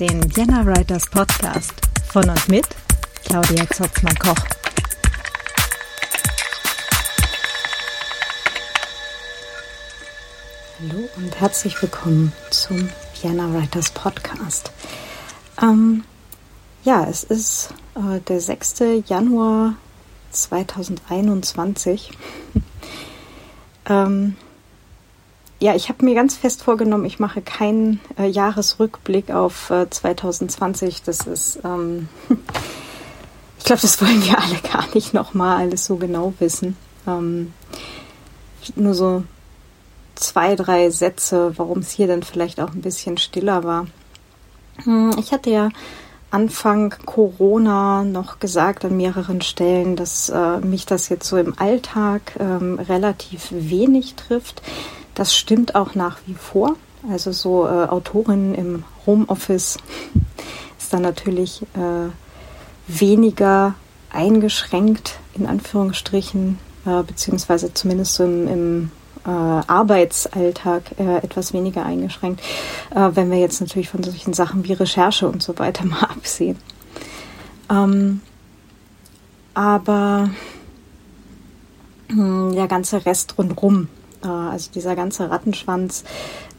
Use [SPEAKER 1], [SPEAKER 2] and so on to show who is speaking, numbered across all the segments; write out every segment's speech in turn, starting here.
[SPEAKER 1] Den Vienna Writers Podcast von und mit Claudia Zotzmann-Koch. Hallo und herzlich willkommen zum Vienna Writers Podcast. Ähm, ja, es ist äh, der 6. Januar 2021. ähm, ja, ich habe mir ganz fest vorgenommen, ich mache keinen äh, Jahresrückblick auf äh, 2020. Das ist, ähm, ich glaube, das wollen wir alle gar nicht nochmal alles so genau wissen. Ähm, nur so zwei, drei Sätze, warum es hier dann vielleicht auch ein bisschen stiller war. Hm, ich hatte ja Anfang Corona noch gesagt an mehreren Stellen, dass äh, mich das jetzt so im Alltag ähm, relativ wenig trifft. Das stimmt auch nach wie vor. Also so äh, Autorinnen im Homeoffice ist dann natürlich äh, weniger eingeschränkt, in Anführungsstrichen, äh, beziehungsweise zumindest so im, im äh, Arbeitsalltag äh, etwas weniger eingeschränkt, äh, wenn wir jetzt natürlich von solchen Sachen wie Recherche und so weiter mal absehen. Ähm, aber hm, der ganze Rest rundrum, äh, also dieser ganze Rattenschwanz,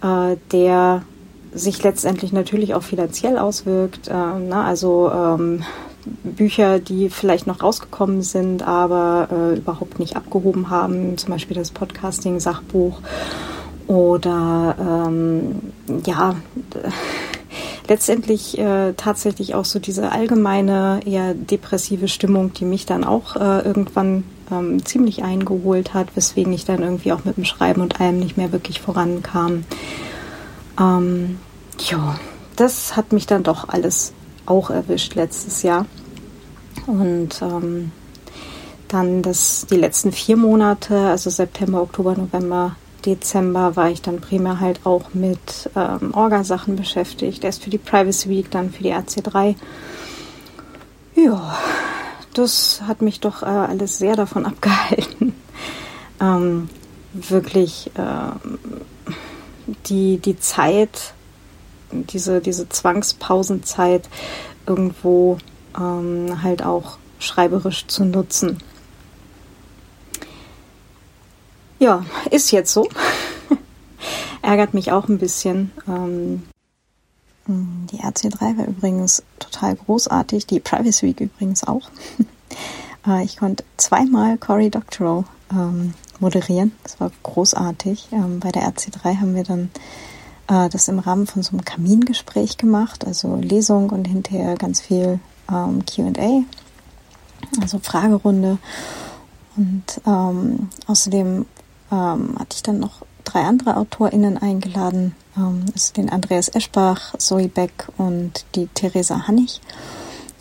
[SPEAKER 1] äh, der sich letztendlich natürlich auch finanziell auswirkt. Äh, na, also ähm, Bücher, die vielleicht noch rausgekommen sind, aber äh, überhaupt nicht abgehoben haben, zum Beispiel das Podcasting-Sachbuch oder ähm, ja, letztendlich äh, tatsächlich auch so diese allgemeine, eher depressive Stimmung, die mich dann auch äh, irgendwann ähm, ziemlich eingeholt hat, weswegen ich dann irgendwie auch mit dem Schreiben und allem nicht mehr wirklich vorankam. Ähm, ja, das hat mich dann doch alles auch erwischt letztes Jahr. Und ähm, dann das, die letzten vier Monate, also September, Oktober, November, Dezember, war ich dann primär halt auch mit ähm, Orgasachen beschäftigt. Erst für die Privacy Week, dann für die RC3. Ja, das hat mich doch äh, alles sehr davon abgehalten, ähm, wirklich äh, die, die Zeit, diese, diese Zwangspausenzeit irgendwo ähm, halt auch schreiberisch zu nutzen. Ja, ist jetzt so. Ärgert mich auch ein bisschen. Ähm, die RC3 war übrigens total großartig, die Privacy Week übrigens auch. Äh, ich konnte zweimal Cory Doctorow ähm, moderieren. Das war großartig. Ähm, bei der RC3 haben wir dann äh, das im Rahmen von so einem Kamingespräch gemacht, also Lesung und hinterher ganz viel ähm, QA, also Fragerunde. Und ähm, außerdem ähm, hatte ich dann noch drei andere AutorInnen eingeladen, ähm, also den Andreas Eschbach, Zoe Beck und die Theresa Hannig.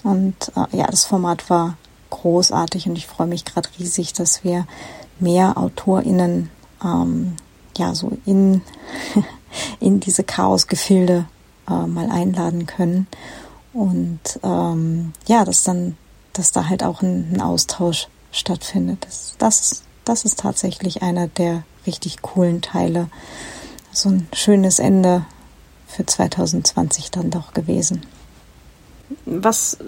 [SPEAKER 1] Und äh, ja, das Format war großartig und ich freue mich gerade riesig, dass wir mehr AutorInnen ähm, ja so in, in diese Chaosgefilde äh, mal einladen können. Und ähm, ja, dass dann, dass da halt auch ein, ein Austausch stattfindet. Das, das, das ist tatsächlich einer der richtig coolen Teile. So ein schönes Ende für 2020 dann doch gewesen. Was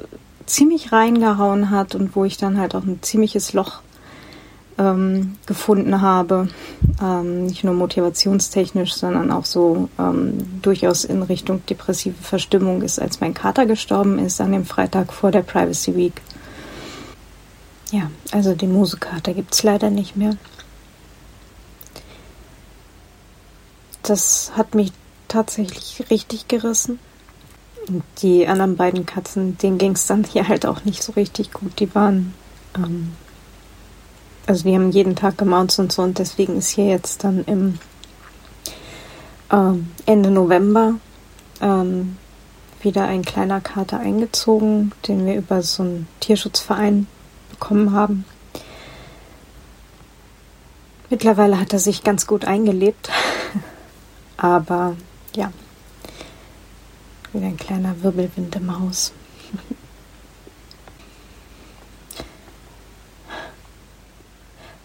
[SPEAKER 1] ziemlich reingehauen hat und wo ich dann halt auch ein ziemliches Loch ähm, gefunden habe. Ähm, nicht nur motivationstechnisch, sondern auch so ähm, durchaus in Richtung depressive Verstimmung ist, als mein Kater gestorben ist an dem Freitag vor der Privacy Week. Ja, also den Musekater gibt es leider nicht mehr. Das hat mich tatsächlich richtig gerissen. Und die anderen beiden Katzen, denen ging es dann hier halt auch nicht so richtig gut. Die waren ähm, also wir haben jeden Tag gemountet und so und deswegen ist hier jetzt dann im ähm, Ende November ähm, wieder ein kleiner Kater eingezogen, den wir über so einen Tierschutzverein bekommen haben. Mittlerweile hat er sich ganz gut eingelebt, aber ja, wieder ein kleiner Wirbelwind im Haus.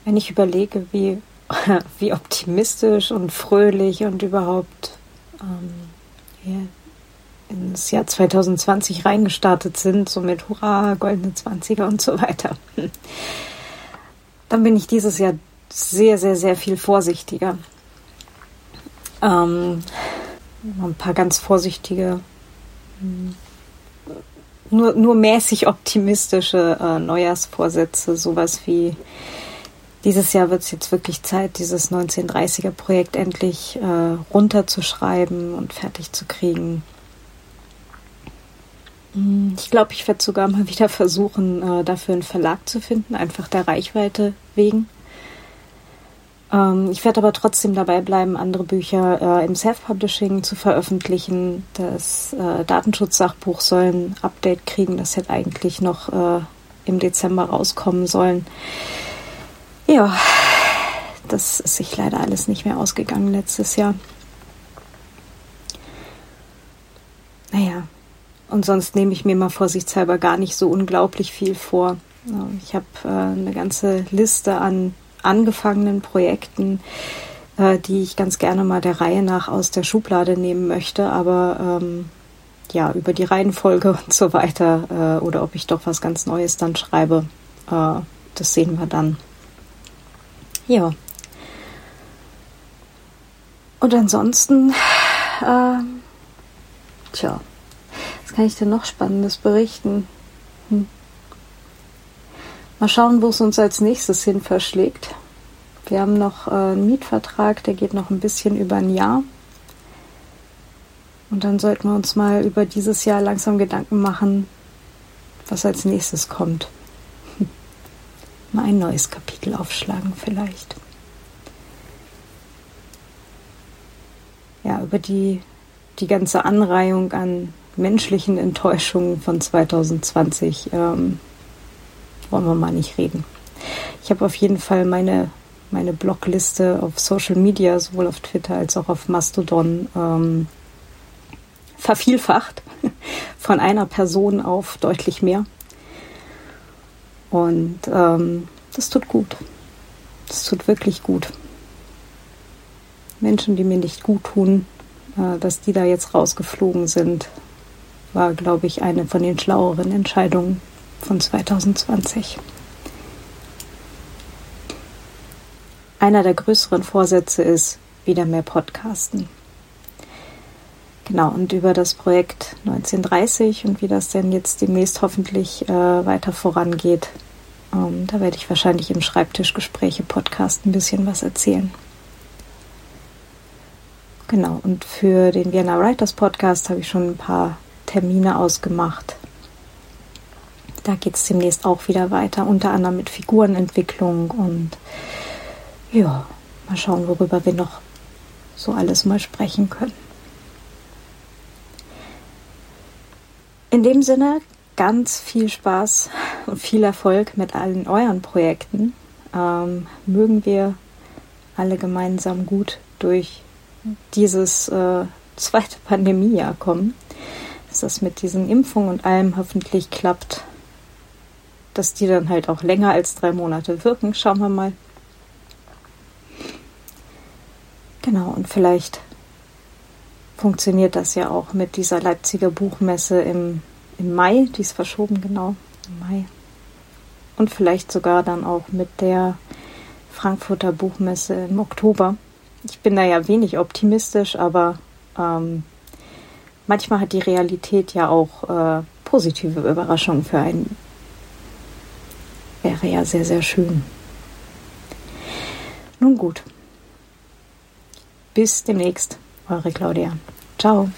[SPEAKER 1] wenn ich überlege, wie, wie optimistisch und fröhlich und überhaupt ähm, ins Jahr 2020 reingestartet sind, so mit Hurra, goldene 20er und so weiter. Dann bin ich dieses Jahr sehr, sehr, sehr viel vorsichtiger. Ähm, ein paar ganz vorsichtige, nur, nur mäßig optimistische äh, Neujahrsvorsätze, sowas wie dieses Jahr wird es jetzt wirklich Zeit, dieses 1930er Projekt endlich äh, runterzuschreiben und fertig zu kriegen. Hm, ich glaube, ich werde sogar mal wieder versuchen, äh, dafür einen Verlag zu finden, einfach der Reichweite wegen. Ähm, ich werde aber trotzdem dabei bleiben, andere Bücher äh, im Self-Publishing zu veröffentlichen. Das äh, Datenschutzsachbuch soll ein Update kriegen, das hätte eigentlich noch im Dezember rauskommen sollen. Ja, das ist sich leider alles nicht mehr ausgegangen letztes Jahr. Und sonst nehme ich mir mal vorsichtshalber gar nicht so unglaublich viel vor. Ich habe äh, eine ganze Liste an angefangenen Projekten, äh, die ich ganz gerne mal der Reihe nach aus der Schublade nehmen möchte, aber ähm, ja, über die Reihenfolge und so weiter äh, oder ob ich doch was ganz Neues dann schreibe, das sehen wir dann. Ja. Und ansonsten, tja, was kann ich denn noch Spannendes berichten? Hm. Mal schauen, wo es uns als nächstes hin verschlägt. Wir haben noch äh, einen Mietvertrag, der geht noch ein bisschen über ein Jahr. Und dann sollten wir uns mal über dieses Jahr langsam Gedanken machen, was als nächstes kommt mal ein neues Kapitel aufschlagen vielleicht. Ja, über die, die ganze Anreihung an menschlichen Enttäuschungen von 2020 ähm, wollen wir mal nicht reden. Ich habe auf jeden Fall meine, meine Blogliste auf Social Media, sowohl auf Twitter als auch auf Mastodon, ähm, vervielfacht. Von einer Person auf deutlich mehr. Und ähm, das tut gut. Das tut wirklich gut. Menschen, die mir nicht gut tun, äh, dass die da jetzt rausgeflogen sind, war, glaube ich, eine von den schlaueren Entscheidungen von 2020. Einer der größeren Vorsätze ist, wieder mehr Podcasten. Genau, und über das Projekt 1930 und wie das denn jetzt demnächst hoffentlich äh, weiter vorangeht, ähm, da werde ich wahrscheinlich im Schreibtischgespräche-Podcast ein bisschen was erzählen. Genau, und für den Vienna Writers Podcast habe ich schon ein paar Termine ausgemacht. Da geht es demnächst auch wieder weiter, unter anderem mit Figurenentwicklung und ja, mal schauen, worüber wir noch so alles mal sprechen können. In dem Sinne, ganz viel Spaß und viel Erfolg mit allen euren Projekten. Ähm, mögen wir alle gemeinsam gut durch dieses äh, zweite Pandemiejahr kommen. Dass das mit diesen Impfungen und allem hoffentlich klappt. Dass die dann halt auch länger als drei Monate wirken. Schauen wir mal. Genau, und vielleicht funktioniert das ja auch mit dieser Leipziger Buchmesse im im Mai, die ist verschoben, genau, im Mai. Und vielleicht sogar dann auch mit der Frankfurter Buchmesse im Oktober. Ich bin da ja wenig optimistisch, aber ähm, manchmal hat die Realität ja auch äh, positive Überraschungen für einen. Wäre ja sehr, sehr schön. Nun gut. Bis demnächst, eure Claudia. Ciao.